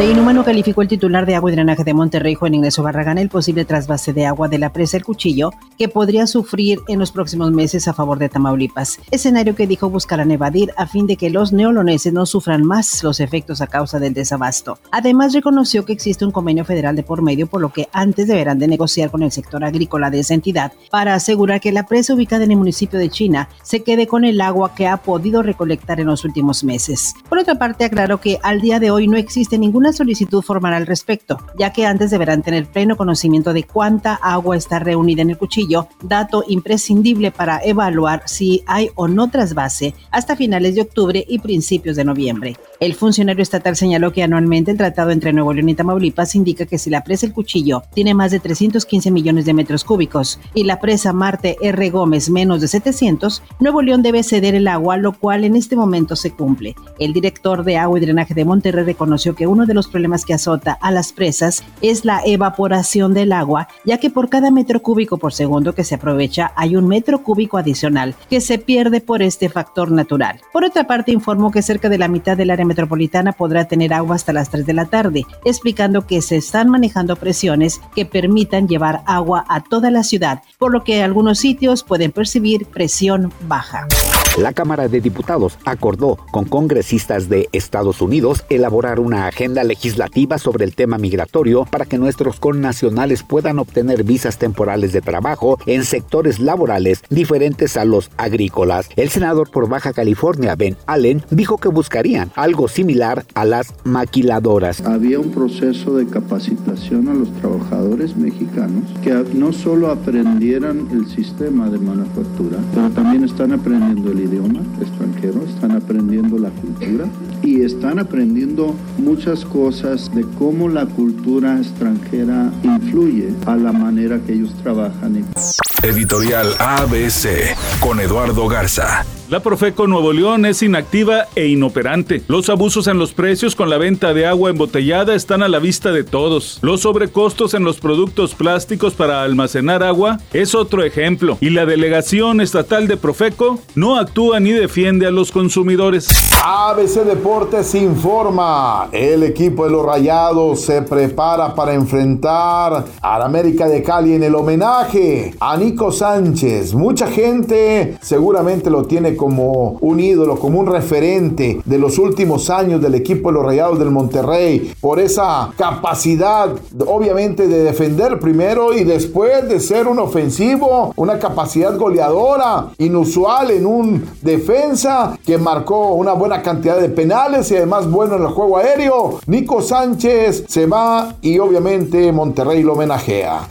De inhumano calificó el titular de agua y drenaje de Monterrey, Juan Ignacio Barragán, el posible trasvase de agua de la presa El Cuchillo que podría sufrir en los próximos meses a favor de Tamaulipas. Escenario que dijo buscarán evadir a fin de que los neoloneses no sufran más los efectos a causa del desabasto. Además, reconoció que existe un convenio federal de por medio, por lo que antes deberán de negociar con el sector agrícola de esa entidad para asegurar que la presa ubicada en el municipio de China se quede con el agua que ha podido recolectar en los últimos meses. Por otra parte, aclaró que al día de hoy no existe ninguna solicitud formal al respecto, ya que antes deberán tener pleno conocimiento de cuánta agua está reunida en el cuchillo, dato imprescindible para evaluar si hay o no trasvase hasta finales de octubre y principios de noviembre. El funcionario estatal señaló que anualmente el tratado entre Nuevo León y Tamaulipas indica que si la presa El Cuchillo tiene más de 315 millones de metros cúbicos y la presa Marte R. Gómez menos de 700, Nuevo León debe ceder el agua, lo cual en este momento se cumple. El director de agua y drenaje de Monterrey reconoció que uno de los problemas que azota a las presas es la evaporación del agua, ya que por cada metro cúbico por segundo que se aprovecha hay un metro cúbico adicional que se pierde por este factor natural. Por otra parte, informó que cerca de la mitad del área metropolitana podrá tener agua hasta las 3 de la tarde, explicando que se están manejando presiones que permitan llevar agua a toda la ciudad, por lo que algunos sitios pueden percibir presión baja. La Cámara de Diputados acordó con congresistas de Estados Unidos elaborar una agenda legislativa sobre el tema migratorio para que nuestros connacionales puedan obtener visas temporales de trabajo en sectores laborales diferentes a los agrícolas. El senador por Baja California, Ben Allen, dijo que buscarían algo similar a las maquiladoras. Había un proceso de capacitación a los trabajadores mexicanos que no solo aprendieran el sistema de manufactura, pero también están aprendiendo el idioma extranjero, están aprendiendo la cultura y están aprendiendo muchas cosas de cómo la cultura extranjera influye a la manera que ellos trabajan. Editorial ABC con Eduardo Garza. La Profeco Nuevo León es inactiva e inoperante. Los abusos en los precios con la venta de agua embotellada están a la vista de todos. Los sobrecostos en los productos plásticos para almacenar agua es otro ejemplo. Y la delegación estatal de Profeco no actúa ni defiende a los consumidores. ABC Deportes informa. El equipo de los Rayados se prepara para enfrentar a la América de Cali en el homenaje a Nico Sánchez. Mucha gente seguramente lo tiene como un ídolo, como un referente de los últimos años del equipo de los Rayados del Monterrey, por esa capacidad, obviamente, de defender primero y después de ser un ofensivo, una capacidad goleadora inusual en un defensa que marcó una buena cantidad de penales y además bueno en el juego aéreo. Nico Sánchez se va y obviamente Monterrey lo homenajea.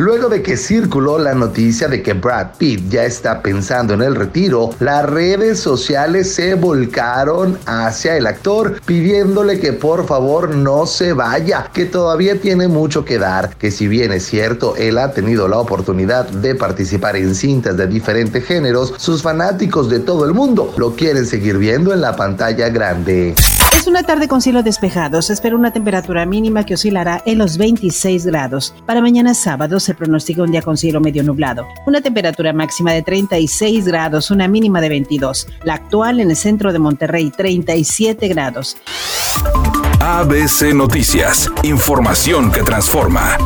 Luego de que circuló la noticia de que Brad Pitt ya está pensando en el retiro, las redes sociales se volcaron hacia el actor pidiéndole que por favor no se vaya, que todavía tiene mucho que dar, que si bien es cierto, él ha tenido la oportunidad de participar en cintas de diferentes géneros, sus fanáticos de todo el mundo lo quieren seguir viendo en la pantalla grande. Es una tarde con cielo despejado. Se espera una temperatura mínima que oscilará en los 26 grados. Para mañana sábado se pronostica un día con cielo medio nublado. Una temperatura máxima de 36 grados, una mínima de 22. La actual en el centro de Monterrey, 37 grados. ABC Noticias. Información que transforma.